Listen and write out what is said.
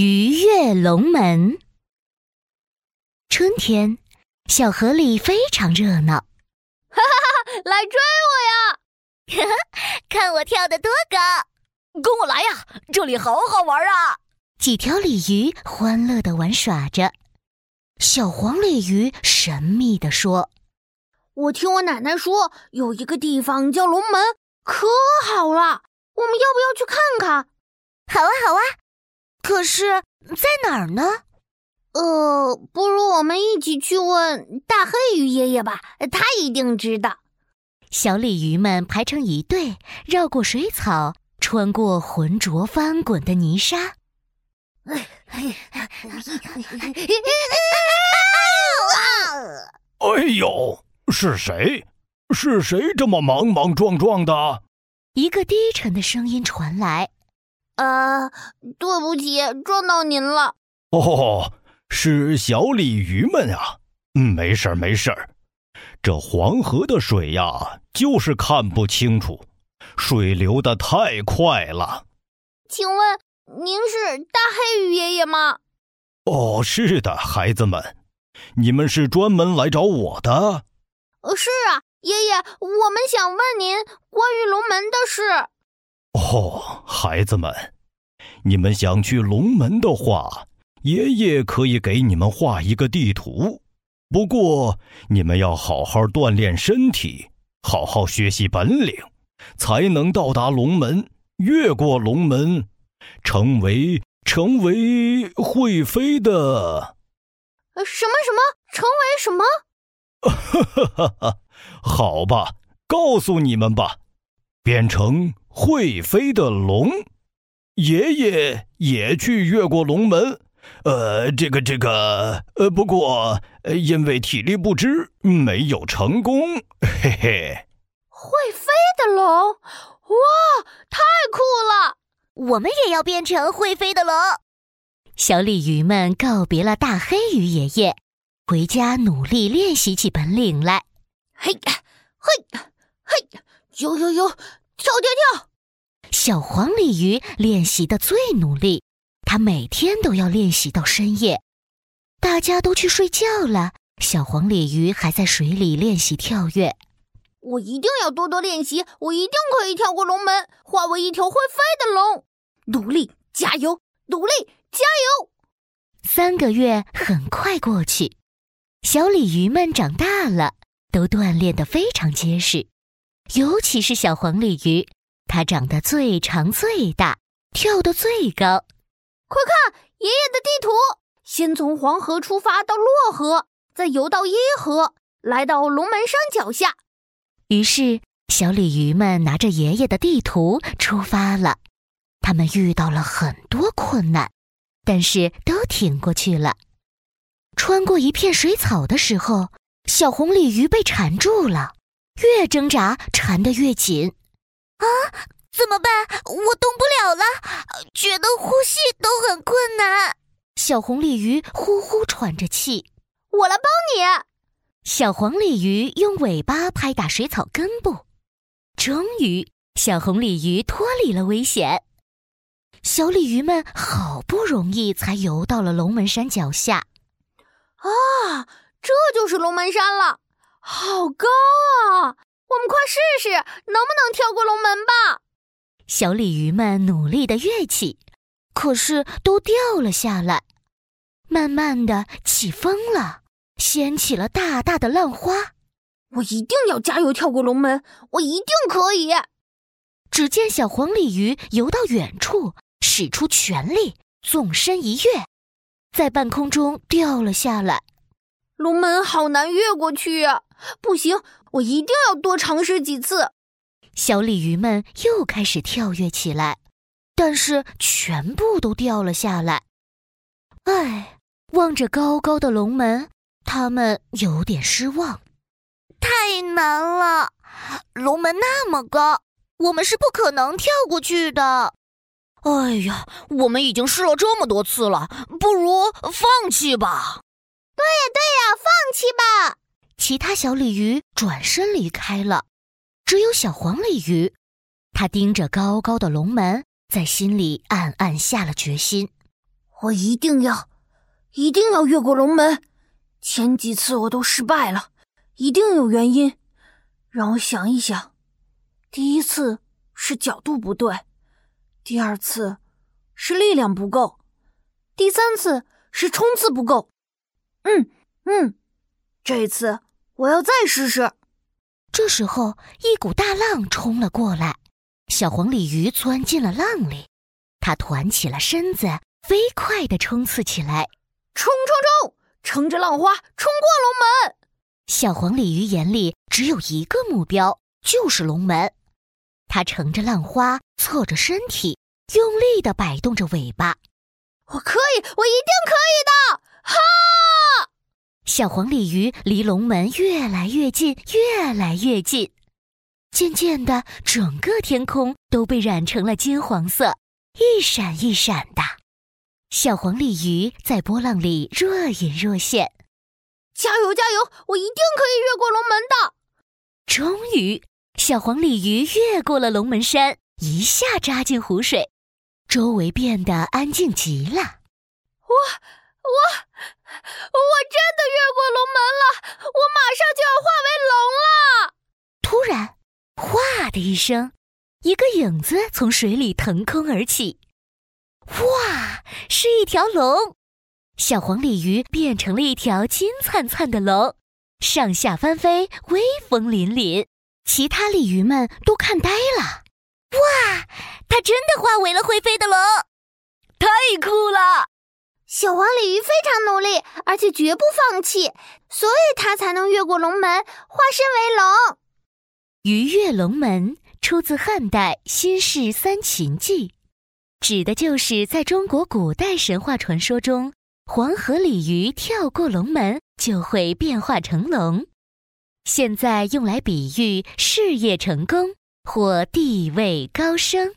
鱼跃龙门。春天，小河里非常热闹。哈哈哈！来追我呀！看我跳得多高！跟我来呀！这里好好玩啊！几条鲤鱼欢乐的玩耍着。小黄鲤鱼神秘地说：“我听我奶奶说，有一个地方叫龙门，可好了。我们要不要去看看？”“好啊，好啊。”可是，在哪儿呢？呃，不如我们一起去问大黑鱼爷爷吧，他一定知道。小鲤鱼们排成一队，绕过水草，穿过浑浊翻滚的泥沙。哎呦，是谁？是谁这么莽莽撞撞的？一个低沉的声音传来。呃，对不起，撞到您了。哦，是小鲤鱼们啊。嗯，没事儿，没事儿。这黄河的水呀，就是看不清楚，水流的太快了。请问您是大黑鱼爷爷吗？哦，是的，孩子们，你们是专门来找我的？呃，是啊，爷爷，我们想问您关于龙门的事。哦，孩子们，你们想去龙门的话，爷爷可以给你们画一个地图。不过，你们要好好锻炼身体，好好学习本领，才能到达龙门，越过龙门，成为成为会飞的。什么什么？成 为什么？哈哈哈哈！好吧，告诉你们吧，变成。会飞的龙，爷爷也去越过龙门，呃，这个这个，呃，不过呃因为体力不支，没有成功，嘿嘿。会飞的龙，哇，太酷了！我们也要变成会飞的龙。小鲤鱼们告别了大黑鱼爷爷，回家努力练习起本领来。嘿，嘿，嘿，呦呦呦！跳跳跳！小黄鲤鱼练习的最努力，它每天都要练习到深夜。大家都去睡觉了，小黄鲤鱼还在水里练习跳跃。我一定要多多练习，我一定可以跳过龙门，化为一条会飞的龙。努力，加油！努力，加油！三个月很快过去，小鲤鱼们长大了，都锻炼得非常结实。尤其是小黄鲤鱼，它长得最长最大，跳得最高。快看爷爷的地图！先从黄河出发到洛河，再游到耶河，来到龙门山脚下。于是，小鲤鱼们拿着爷爷的地图出发了。他们遇到了很多困难，但是都挺过去了。穿过一片水草的时候，小红鲤鱼被缠住了。越挣扎，缠得越紧，啊！怎么办？我动不了了，觉得呼吸都很困难。小红鲤鱼呼呼喘着气，我来帮你。小黄鲤鱼用尾巴拍打水草根部，终于，小红鲤鱼脱离了危险。小鲤鱼们好不容易才游到了龙门山脚下。啊，这就是龙门山了。好高啊！我们快试试能不能跳过龙门吧。小鲤鱼们努力的跃起，可是都掉了下来。慢慢的起风了，掀起了大大的浪花。我一定要加油跳过龙门，我一定可以。只见小黄鲤鱼游到远处，使出全力，纵身一跃，在半空中掉了下来。龙门好难越过去呀！不行，我一定要多尝试几次。小鲤鱼们又开始跳跃起来，但是全部都掉了下来。唉，望着高高的龙门，他们有点失望。太难了，龙门那么高，我们是不可能跳过去的。哎呀，我们已经试了这么多次了，不如放弃吧。对呀，对呀，放弃吧。其他小鲤鱼转身离开了，只有小黄鲤鱼，它盯着高高的龙门，在心里暗暗下了决心：我一定要，一定要越过龙门。前几次我都失败了，一定有原因。让我想一想，第一次是角度不对，第二次是力量不够，第三次是冲刺不够。嗯嗯，这次我要再试试。这时候，一股大浪冲了过来，小黄鲤鱼钻进了浪里，它团起了身子，飞快地冲刺起来，冲冲冲！乘着浪花冲过龙门。小黄鲤鱼眼里只有一个目标，就是龙门。它乘着浪花，侧着身体，用力地摆动着尾巴。我可以，我一定可以的！哈！小黄鲤鱼离龙门越来越近，越来越近。渐渐的，整个天空都被染成了金黄色，一闪一闪的。小黄鲤鱼在波浪里若隐若现。加油，加油！我一定可以越过龙门的。终于，小黄鲤鱼越过了龙门山，一下扎进湖水，周围变得安静极了。我、我、我真的越过龙门了！我马上就要化为龙了。突然，哗的一声，一个影子从水里腾空而起。哇，是一条龙！小黄鲤鱼变成了一条金灿灿的龙，上下翻飞，威风凛凛。其他鲤鱼们都看呆了。哇，它真的化为了会飞的龙，太酷了！小黄鲤鱼非常努力，而且绝不放弃，所以它才能越过龙门，化身为龙。鱼跃龙门出自汉代《新式三秦记》，指的就是在中国古代神话传说中。黄河鲤鱼跳过龙门就会变化成龙，现在用来比喻事业成功或地位高升。